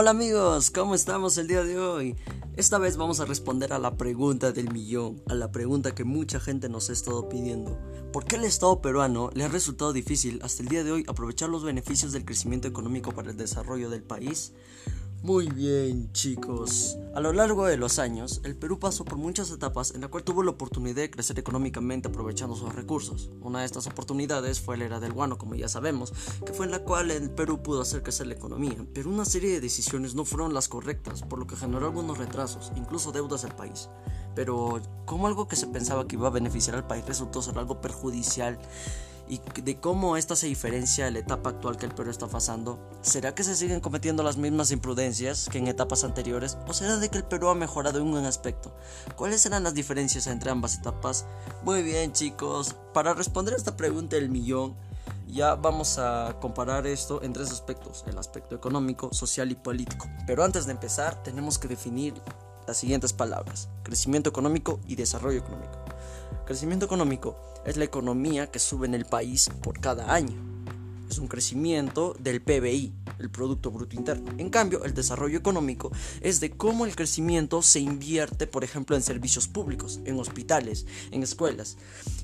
Hola amigos, ¿cómo estamos el día de hoy? Esta vez vamos a responder a la pregunta del millón, a la pregunta que mucha gente nos ha estado pidiendo. ¿Por qué el Estado peruano le ha resultado difícil hasta el día de hoy aprovechar los beneficios del crecimiento económico para el desarrollo del país? Muy bien, chicos. A lo largo de los años, el Perú pasó por muchas etapas en la cual tuvo la oportunidad de crecer económicamente aprovechando sus recursos. Una de estas oportunidades fue la era del guano, como ya sabemos, que fue en la cual el Perú pudo hacer crecer la economía, pero una serie de decisiones no fueron las correctas, por lo que generó algunos retrasos, incluso deudas al país. Pero como algo que se pensaba que iba a beneficiar al país resultó ser algo perjudicial y de cómo esta se diferencia de la etapa actual que el Perú está pasando. ¿Será que se siguen cometiendo las mismas imprudencias que en etapas anteriores? ¿O será de que el Perú ha mejorado en un aspecto? ¿Cuáles serán las diferencias entre ambas etapas? Muy bien chicos, para responder a esta pregunta del millón, ya vamos a comparar esto en tres aspectos, el aspecto económico, social y político. Pero antes de empezar tenemos que definir las siguientes palabras, crecimiento económico y desarrollo económico. Crecimiento económico es la economía que sube en el país por cada año. Es un crecimiento del PBI, el Producto Bruto Interno. En cambio, el desarrollo económico es de cómo el crecimiento se invierte, por ejemplo, en servicios públicos, en hospitales, en escuelas,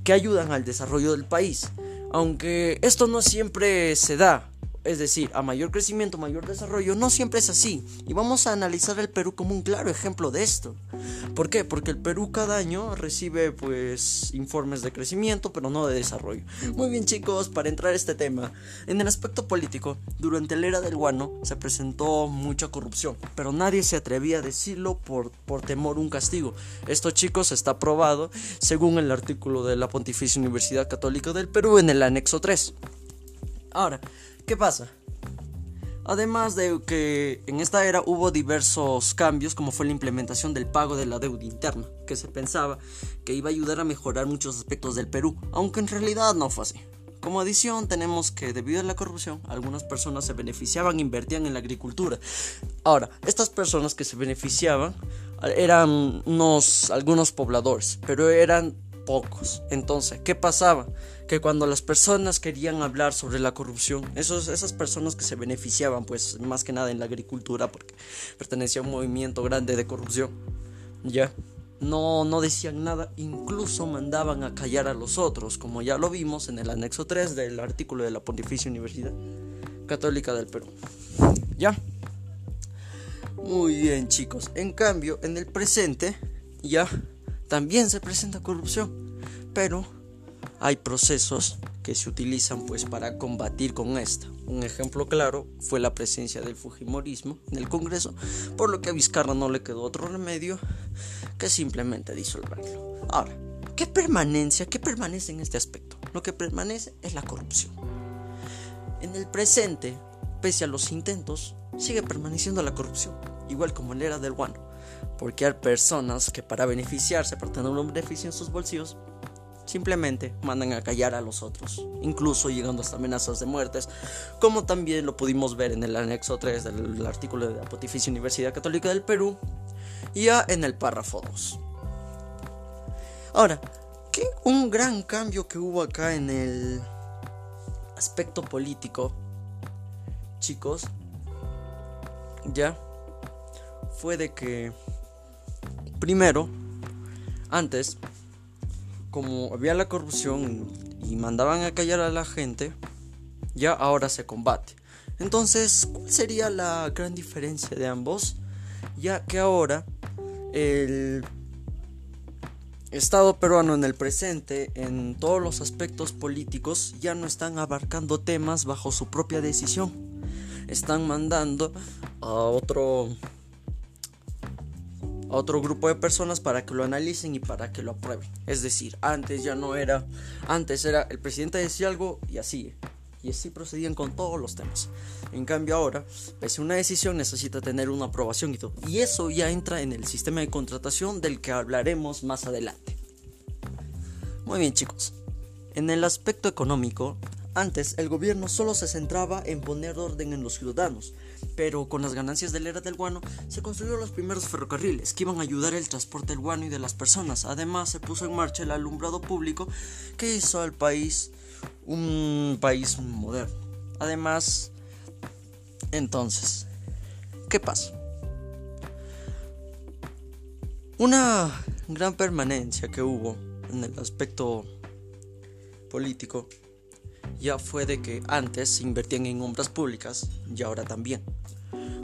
que ayudan al desarrollo del país. Aunque esto no siempre se da, es decir, a mayor crecimiento, mayor desarrollo, no siempre es así. Y vamos a analizar el Perú como un claro ejemplo de esto. ¿Por qué? Porque el Perú cada año recibe pues informes de crecimiento, pero no de desarrollo. Muy bien chicos, para entrar a este tema, en el aspecto político, durante la era del guano se presentó mucha corrupción, pero nadie se atrevía a decirlo por, por temor a un castigo. Esto chicos está probado según el artículo de la Pontificia Universidad Católica del Perú en el anexo 3. Ahora, ¿Qué pasa? Además de que en esta era hubo diversos cambios como fue la implementación del pago de la deuda interna, que se pensaba que iba a ayudar a mejorar muchos aspectos del Perú, aunque en realidad no fue así. Como adición tenemos que debido a la corrupción algunas personas se beneficiaban e invertían en la agricultura. Ahora, estas personas que se beneficiaban eran unos algunos pobladores, pero eran pocos. Entonces, ¿qué pasaba? Que cuando las personas querían hablar sobre la corrupción, esos, esas personas que se beneficiaban, pues más que nada en la agricultura, porque pertenecía a un movimiento grande de corrupción, ya, no, no decían nada, incluso mandaban a callar a los otros, como ya lo vimos en el anexo 3 del artículo de la Pontificia Universidad Católica del Perú. ¿Ya? Muy bien chicos, en cambio, en el presente, ya también se presenta corrupción, pero hay procesos que se utilizan pues para combatir con esta. Un ejemplo claro fue la presencia del Fujimorismo en el Congreso, por lo que a Vizcarra no le quedó otro remedio que simplemente disolverlo. Ahora, ¿qué permanencia, qué permanece en este aspecto? Lo que permanece es la corrupción. En el presente, pese a los intentos, sigue permaneciendo la corrupción, igual como en la era del guano porque hay personas que para beneficiarse, para tener un beneficio en sus bolsillos, simplemente mandan a callar a los otros, incluso llegando hasta amenazas de muertes, como también lo pudimos ver en el anexo 3 del artículo de la Pontificia Universidad Católica del Perú, y ya en el párrafo 2. Ahora, ¿qué un gran cambio que hubo acá en el aspecto político, chicos? Ya fue de que Primero, antes, como había la corrupción y mandaban a callar a la gente, ya ahora se combate. Entonces, ¿cuál sería la gran diferencia de ambos? Ya que ahora el Estado peruano en el presente, en todos los aspectos políticos, ya no están abarcando temas bajo su propia decisión. Están mandando a otro otro grupo de personas para que lo analicen y para que lo aprueben. Es decir, antes ya no era, antes era el presidente decía algo y así, y así procedían con todos los temas. En cambio ahora, pese a una decisión necesita tener una aprobación y todo. Y eso ya entra en el sistema de contratación del que hablaremos más adelante. Muy bien chicos, en el aspecto económico, antes el gobierno solo se centraba en poner orden en los ciudadanos, pero con las ganancias de la era del guano se construyeron los primeros ferrocarriles que iban a ayudar el transporte del guano y de las personas. Además se puso en marcha el alumbrado público que hizo al país un país moderno. Además, entonces, ¿qué pasa? Una gran permanencia que hubo en el aspecto político ya fue de que antes se invertían en obras públicas y ahora también.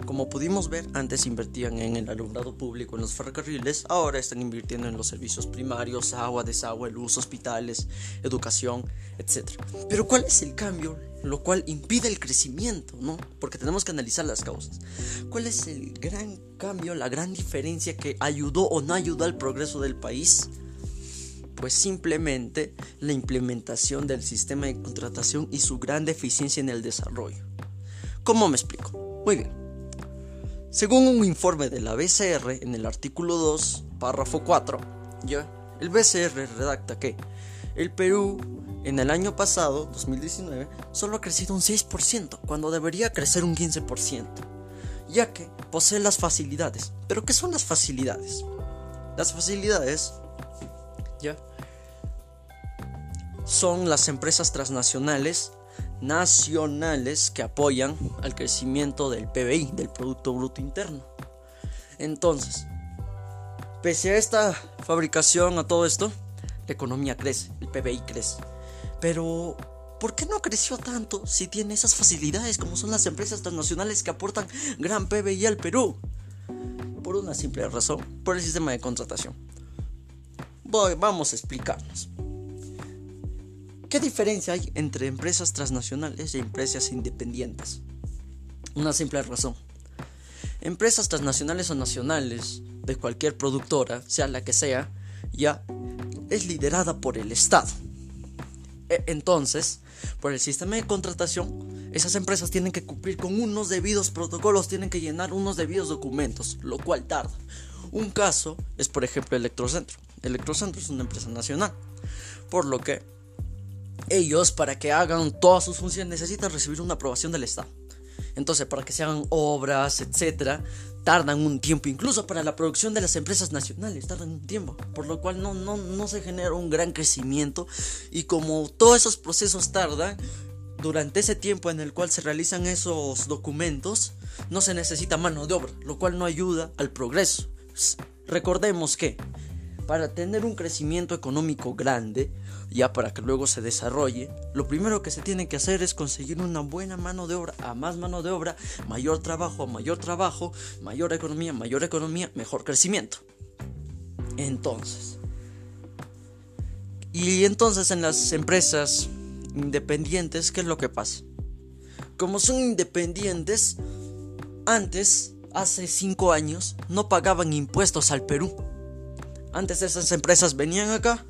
Como pudimos ver, antes invertían en el alumbrado público, en los ferrocarriles, ahora están invirtiendo en los servicios primarios, agua, desagüe, luz, hospitales, educación, etc. Pero ¿cuál es el cambio? Lo cual impide el crecimiento, ¿no? Porque tenemos que analizar las causas. ¿Cuál es el gran cambio, la gran diferencia que ayudó o no ayudó al progreso del país? Pues simplemente la implementación del sistema de contratación y su gran deficiencia en el desarrollo. ¿Cómo me explico? Muy bien. Según un informe de la BCR en el artículo 2, párrafo 4, ya, el BCR redacta que el Perú en el año pasado, 2019, solo ha crecido un 6%, cuando debería crecer un 15%, ya que posee las facilidades. ¿Pero qué son las facilidades? Las facilidades, son las empresas transnacionales nacionales que apoyan al crecimiento del PBI, del Producto Bruto Interno. Entonces, pese a esta fabricación, a todo esto, la economía crece, el PBI crece. Pero, ¿por qué no creció tanto si tiene esas facilidades como son las empresas transnacionales que aportan gran PBI al Perú? Por una simple razón, por el sistema de contratación. Voy, vamos a explicarnos. ¿Qué diferencia hay entre empresas transnacionales y empresas independientes? Una simple razón. Empresas transnacionales o nacionales de cualquier productora, sea la que sea, ya es liderada por el Estado. E, entonces, por el sistema de contratación, esas empresas tienen que cumplir con unos debidos protocolos, tienen que llenar unos debidos documentos, lo cual tarda. Un caso es, por ejemplo, Electrocentro. Electrocentro es una empresa nacional, por lo que ellos para que hagan todas sus funciones necesitan recibir una aprobación del Estado. Entonces, para que se hagan obras, etcétera, tardan un tiempo, incluso para la producción de las empresas nacionales, tardan un tiempo, por lo cual no, no, no se genera un gran crecimiento. Y como todos esos procesos tardan, durante ese tiempo en el cual se realizan esos documentos, no se necesita mano de obra, lo cual no ayuda al progreso. Recordemos que para tener un crecimiento económico grande, ya para que luego se desarrolle, lo primero que se tiene que hacer es conseguir una buena mano de obra, a más mano de obra, mayor trabajo, mayor trabajo, mayor economía, mayor economía, mejor crecimiento. Entonces, y entonces en las empresas independientes, ¿qué es lo que pasa? Como son independientes, antes, hace 5 años, no pagaban impuestos al Perú. Antes esas empresas venían acá,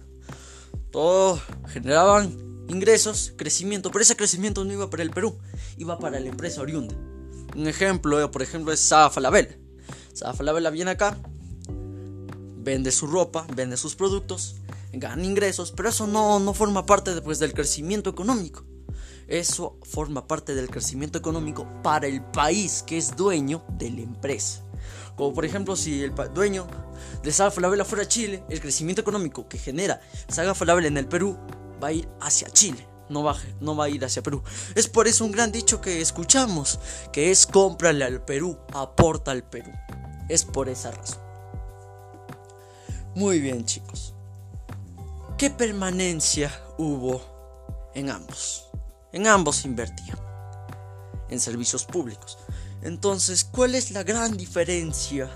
todo generaban ingresos, crecimiento, pero ese crecimiento no iba para el Perú, iba para la empresa oriunda. Un ejemplo, por ejemplo, es. Saga Falabella viene acá, vende su ropa, vende sus productos, gana ingresos, pero eso no, no forma parte después del crecimiento económico. Eso forma parte del crecimiento económico para el país que es dueño de la empresa. Como por ejemplo, si el dueño de Saga Falabella fuera Chile, el crecimiento económico que genera Saga Falabella en el Perú va a ir hacia Chile. No va, no va a ir hacia Perú. Es por eso un gran dicho que escuchamos, que es cómprale al Perú, aporta al Perú. Es por esa razón. Muy bien chicos. ¿Qué permanencia hubo en ambos? En ambos invertían. En servicios públicos. Entonces, ¿cuál es la gran diferencia?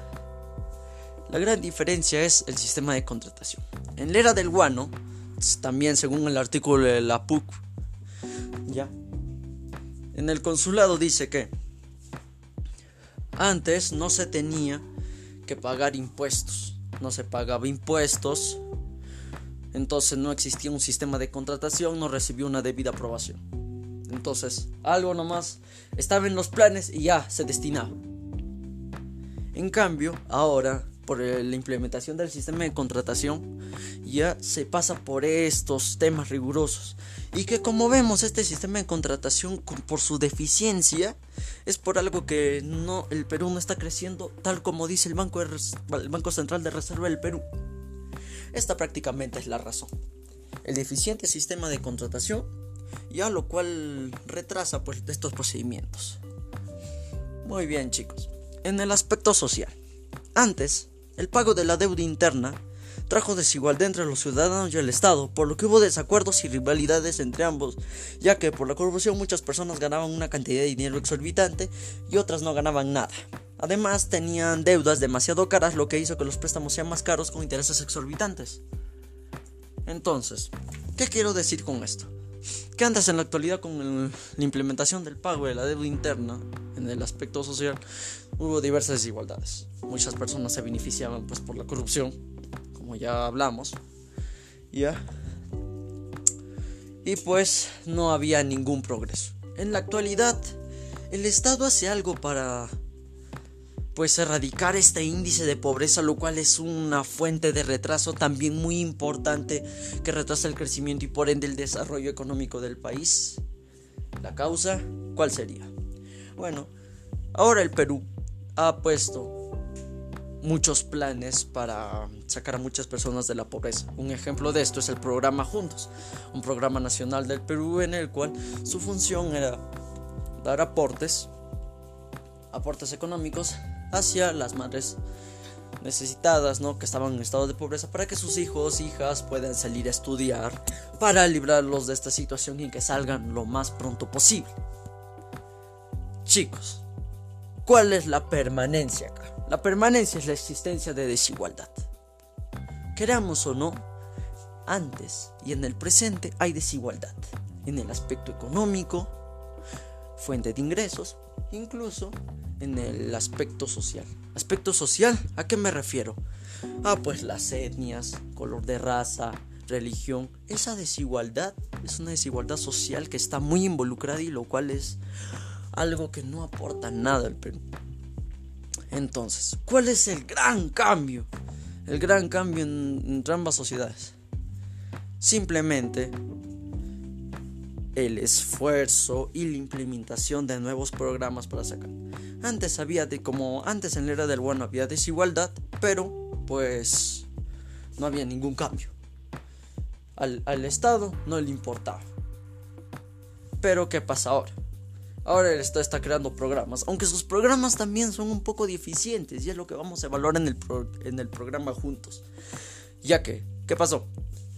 La gran diferencia es el sistema de contratación. En la era del guano, también según el artículo de la PUC, ya, en el consulado dice que antes no se tenía que pagar impuestos, no se pagaba impuestos, entonces no existía un sistema de contratación, no recibió una debida aprobación. Entonces, algo nomás estaba en los planes y ya se destinaba. En cambio, ahora, por la implementación del sistema de contratación, ya se pasa por estos temas rigurosos. Y que como vemos, este sistema de contratación, por su deficiencia, es por algo que no, el Perú no está creciendo tal como dice el Banco, el Banco Central de Reserva del Perú. Esta prácticamente es la razón. El deficiente sistema de contratación ya lo cual retrasa pues estos procedimientos. Muy bien chicos, en el aspecto social. Antes, el pago de la deuda interna trajo desigualdad entre los ciudadanos y el Estado, por lo que hubo desacuerdos y rivalidades entre ambos, ya que por la corrupción muchas personas ganaban una cantidad de dinero exorbitante y otras no ganaban nada. Además, tenían deudas demasiado caras, lo que hizo que los préstamos sean más caros con intereses exorbitantes. Entonces, ¿qué quiero decir con esto? Que antes en la actualidad con la implementación del pago de la deuda interna en el aspecto social hubo diversas desigualdades. Muchas personas se beneficiaban pues por la corrupción, como ya hablamos. Ya. Y pues no había ningún progreso. En la actualidad el Estado hace algo para pues erradicar este índice de pobreza, lo cual es una fuente de retraso también muy importante que retrasa el crecimiento y por ende el desarrollo económico del país. La causa, ¿cuál sería? Bueno, ahora el Perú ha puesto muchos planes para sacar a muchas personas de la pobreza. Un ejemplo de esto es el programa Juntos, un programa nacional del Perú en el cual su función era dar aportes, aportes económicos hacia las madres necesitadas, ¿no? Que estaban en estado de pobreza para que sus hijos, hijas puedan salir a estudiar para librarlos de esta situación y que salgan lo más pronto posible. Chicos, ¿cuál es la permanencia acá? La permanencia es la existencia de desigualdad. Queramos o no, antes y en el presente hay desigualdad en el aspecto económico, fuente de ingresos, incluso en el aspecto social. Aspecto social, ¿a qué me refiero? Ah, pues las etnias, color de raza, religión. Esa desigualdad es una desigualdad social que está muy involucrada y lo cual es algo que no aporta nada al Perú. Entonces, ¿cuál es el gran cambio? El gran cambio en, entre ambas sociedades. Simplemente el esfuerzo y la implementación de nuevos programas para sacar. Antes había de como antes en la era del bueno había desigualdad, pero pues no había ningún cambio. Al, al Estado no le importaba. Pero ¿qué pasa ahora? Ahora el Estado está creando programas, aunque sus programas también son un poco deficientes y es lo que vamos a evaluar en el, en el programa Juntos. Ya que, ¿qué pasó?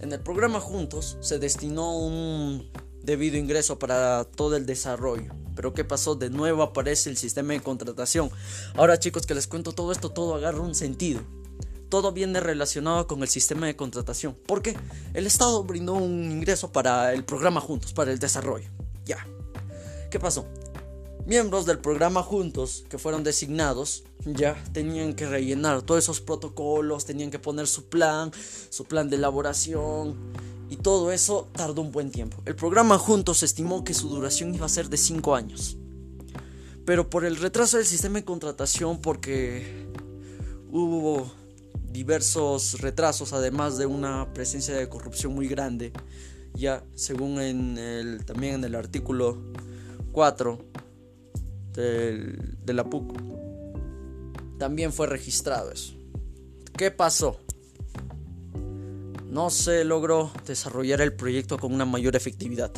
En el programa Juntos se destinó un debido ingreso para todo el desarrollo. Pero ¿qué pasó? De nuevo aparece el sistema de contratación. Ahora chicos que les cuento todo esto, todo agarra un sentido. Todo viene relacionado con el sistema de contratación. ¿Por qué? El Estado brindó un ingreso para el programa Juntos, para el desarrollo. Ya. ¿Qué pasó? Miembros del programa Juntos que fueron designados ya tenían que rellenar todos esos protocolos, tenían que poner su plan, su plan de elaboración y todo eso tardó un buen tiempo. El programa Juntos estimó que su duración iba a ser de 5 años. Pero por el retraso del sistema de contratación, porque hubo diversos retrasos, además de una presencia de corrupción muy grande, ya según en el, también en el artículo 4 del, de la PUC, también fue registrado eso. ¿Qué pasó? no se logró desarrollar el proyecto con una mayor efectividad.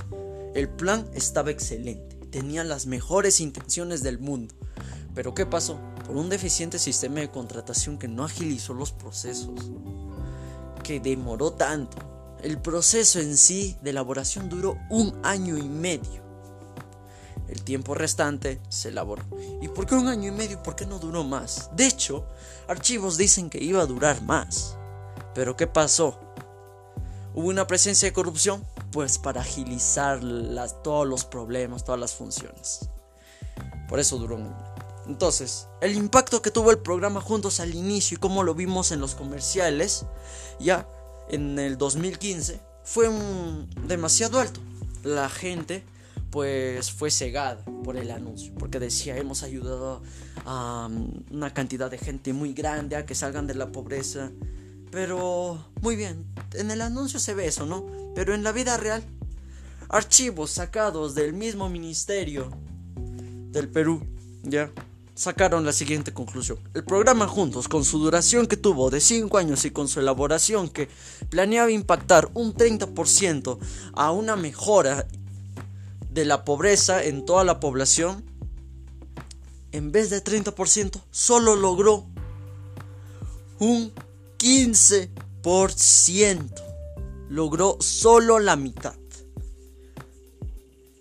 El plan estaba excelente, tenía las mejores intenciones del mundo. Pero ¿qué pasó? Por un deficiente sistema de contratación que no agilizó los procesos, que demoró tanto. El proceso en sí de elaboración duró un año y medio. El tiempo restante se elaboró. ¿Y por qué un año y medio? ¿Por qué no duró más? De hecho, archivos dicen que iba a durar más. Pero ¿qué pasó? ¿Hubo una presencia de corrupción? Pues para agilizar todos los problemas, todas las funciones. Por eso duró un Entonces, el impacto que tuvo el programa Juntos al inicio y como lo vimos en los comerciales, ya en el 2015, fue demasiado alto. La gente pues fue cegada por el anuncio, porque decía hemos ayudado a una cantidad de gente muy grande a que salgan de la pobreza pero, muy bien, en el anuncio se ve eso, ¿no? Pero en la vida real, archivos sacados del mismo ministerio del Perú, ya, sacaron la siguiente conclusión. El programa Juntos, con su duración que tuvo de 5 años y con su elaboración que planeaba impactar un 30% a una mejora de la pobreza en toda la población, en vez de 30%, solo logró un 15%. Logró solo la mitad.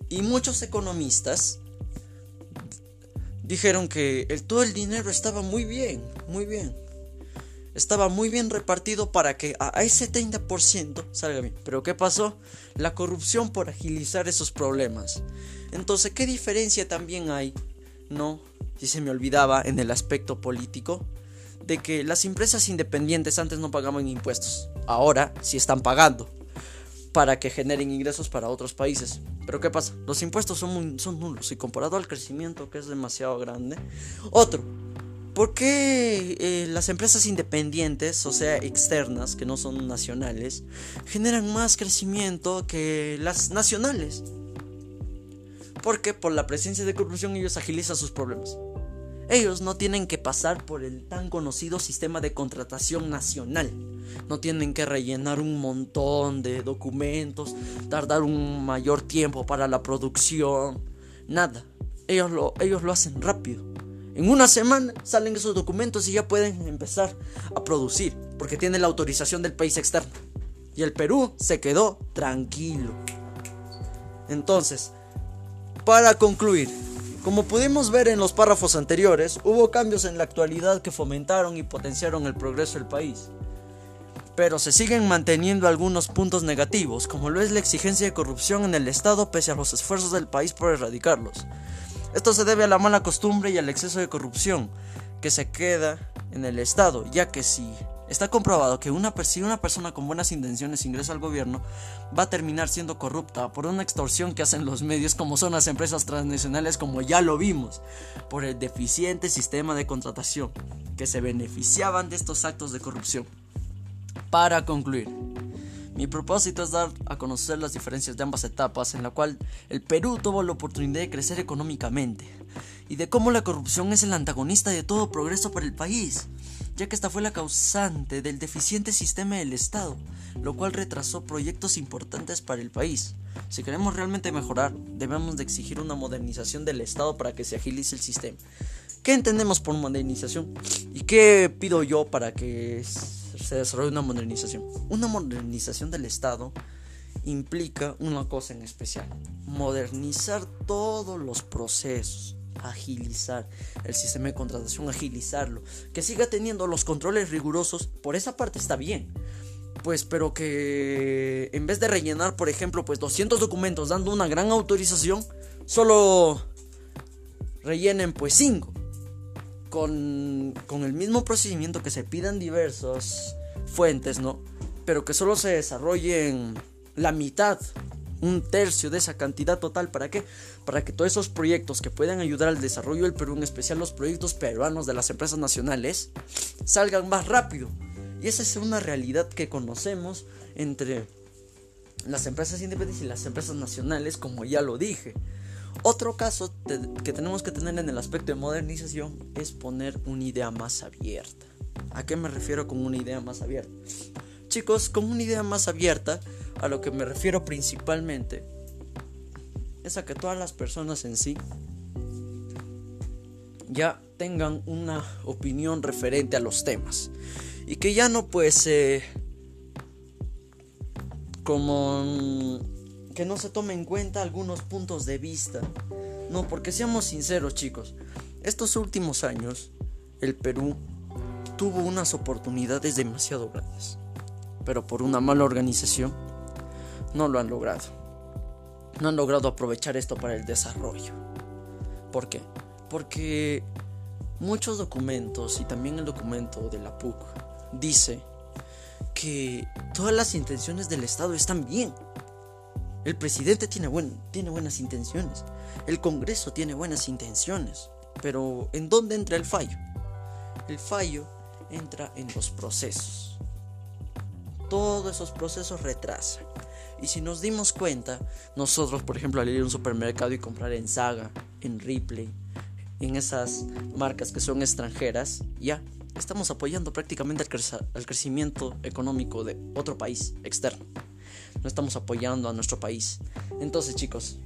Y muchos economistas dijeron que el, todo el dinero estaba muy bien, muy bien. Estaba muy bien repartido para que a, ese 30% salga bien. Pero ¿qué pasó? La corrupción por agilizar esos problemas. Entonces, ¿qué diferencia también hay? No, si se me olvidaba en el aspecto político, de que las empresas independientes antes no pagaban impuestos. Ahora sí están pagando para que generen ingresos para otros países. Pero ¿qué pasa? Los impuestos son, son nulos y comparado al crecimiento que es demasiado grande. Otro, ¿por qué eh, las empresas independientes, o sea, externas, que no son nacionales, generan más crecimiento que las nacionales? Porque por la presencia de corrupción ellos agilizan sus problemas. Ellos no tienen que pasar por el tan conocido sistema de contratación nacional. No tienen que rellenar un montón de documentos, tardar un mayor tiempo para la producción. Nada. Ellos lo, ellos lo hacen rápido. En una semana salen esos documentos y ya pueden empezar a producir. Porque tienen la autorización del país externo. Y el Perú se quedó tranquilo. Entonces, para concluir, como pudimos ver en los párrafos anteriores, hubo cambios en la actualidad que fomentaron y potenciaron el progreso del país. Pero se siguen manteniendo algunos puntos negativos, como lo es la exigencia de corrupción en el Estado pese a los esfuerzos del país por erradicarlos. Esto se debe a la mala costumbre y al exceso de corrupción que se queda en el Estado, ya que si Está comprobado que una, si una persona con buenas intenciones ingresa al gobierno, va a terminar siendo corrupta por una extorsión que hacen los medios como son las empresas transnacionales como ya lo vimos, por el deficiente sistema de contratación, que se beneficiaban de estos actos de corrupción. Para concluir, mi propósito es dar a conocer las diferencias de ambas etapas en la cual el Perú tuvo la oportunidad de crecer económicamente y de cómo la corrupción es el antagonista de todo progreso para el país ya que esta fue la causante del deficiente sistema del Estado, lo cual retrasó proyectos importantes para el país. Si queremos realmente mejorar, debemos de exigir una modernización del Estado para que se agilice el sistema. ¿Qué entendemos por modernización? ¿Y qué pido yo para que se desarrolle una modernización? Una modernización del Estado implica una cosa en especial, modernizar todos los procesos agilizar el sistema de contratación, agilizarlo, que siga teniendo los controles rigurosos, por esa parte está bien. Pues, pero que en vez de rellenar, por ejemplo, pues 200 documentos dando una gran autorización, solo rellenen pues 5. Con, con el mismo procedimiento que se pidan diversas fuentes, ¿no? Pero que solo se desarrollen la mitad un tercio de esa cantidad total. ¿Para qué? Para que todos esos proyectos que puedan ayudar al desarrollo del Perú, en especial los proyectos peruanos de las empresas nacionales, salgan más rápido. Y esa es una realidad que conocemos entre las empresas independientes y las empresas nacionales, como ya lo dije. Otro caso que tenemos que tener en el aspecto de modernización es poner una idea más abierta. ¿A qué me refiero con una idea más abierta? Chicos, con una idea más abierta, a lo que me refiero principalmente es a que todas las personas en sí ya tengan una opinión referente a los temas y que ya no pues como que no se tome en cuenta algunos puntos de vista no porque seamos sinceros chicos estos últimos años el Perú tuvo unas oportunidades demasiado grandes pero por una mala organización no lo han logrado. No han logrado aprovechar esto para el desarrollo. ¿Por qué? Porque muchos documentos y también el documento de la PUC dice que todas las intenciones del Estado están bien. El presidente tiene, tiene buenas intenciones. El Congreso tiene buenas intenciones. Pero ¿en dónde entra el fallo? El fallo entra en los procesos todos esos procesos retrasan. Y si nos dimos cuenta, nosotros, por ejemplo, al ir a un supermercado y comprar en Saga, en Ripley, en esas marcas que son extranjeras, ya estamos apoyando prácticamente al, crecimiento económico de otro país externo. No estamos apoyando a nuestro país. Entonces, chicos,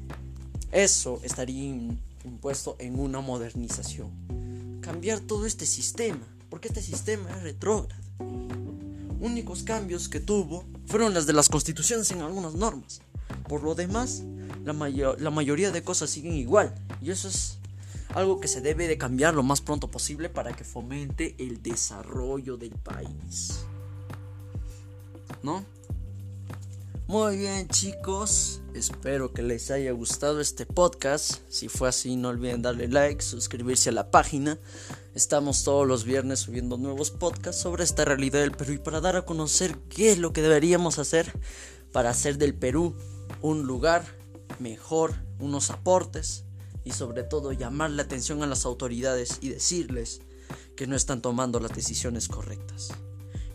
eso estaría impuesto en una modernización. Cambiar todo este sistema, porque este sistema es retrógrado. Únicos cambios que tuvo fueron las de las constituciones en algunas normas. Por lo demás, la, la mayoría de cosas siguen igual. Y eso es algo que se debe de cambiar lo más pronto posible para que fomente el desarrollo del país. ¿No? Muy bien chicos, espero que les haya gustado este podcast. Si fue así, no olviden darle like, suscribirse a la página. Estamos todos los viernes subiendo nuevos podcasts sobre esta realidad del Perú y para dar a conocer qué es lo que deberíamos hacer para hacer del Perú un lugar mejor, unos aportes y sobre todo llamar la atención a las autoridades y decirles que no están tomando las decisiones correctas.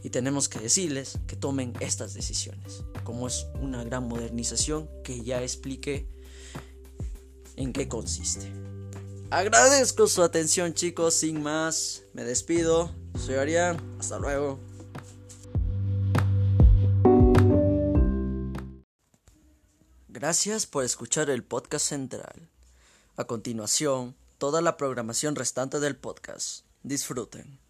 Y tenemos que decirles que tomen estas decisiones, como es una gran modernización que ya expliqué en qué consiste. Agradezco su atención chicos, sin más, me despido, soy Arián, hasta luego. Gracias por escuchar el podcast central. A continuación, toda la programación restante del podcast. Disfruten.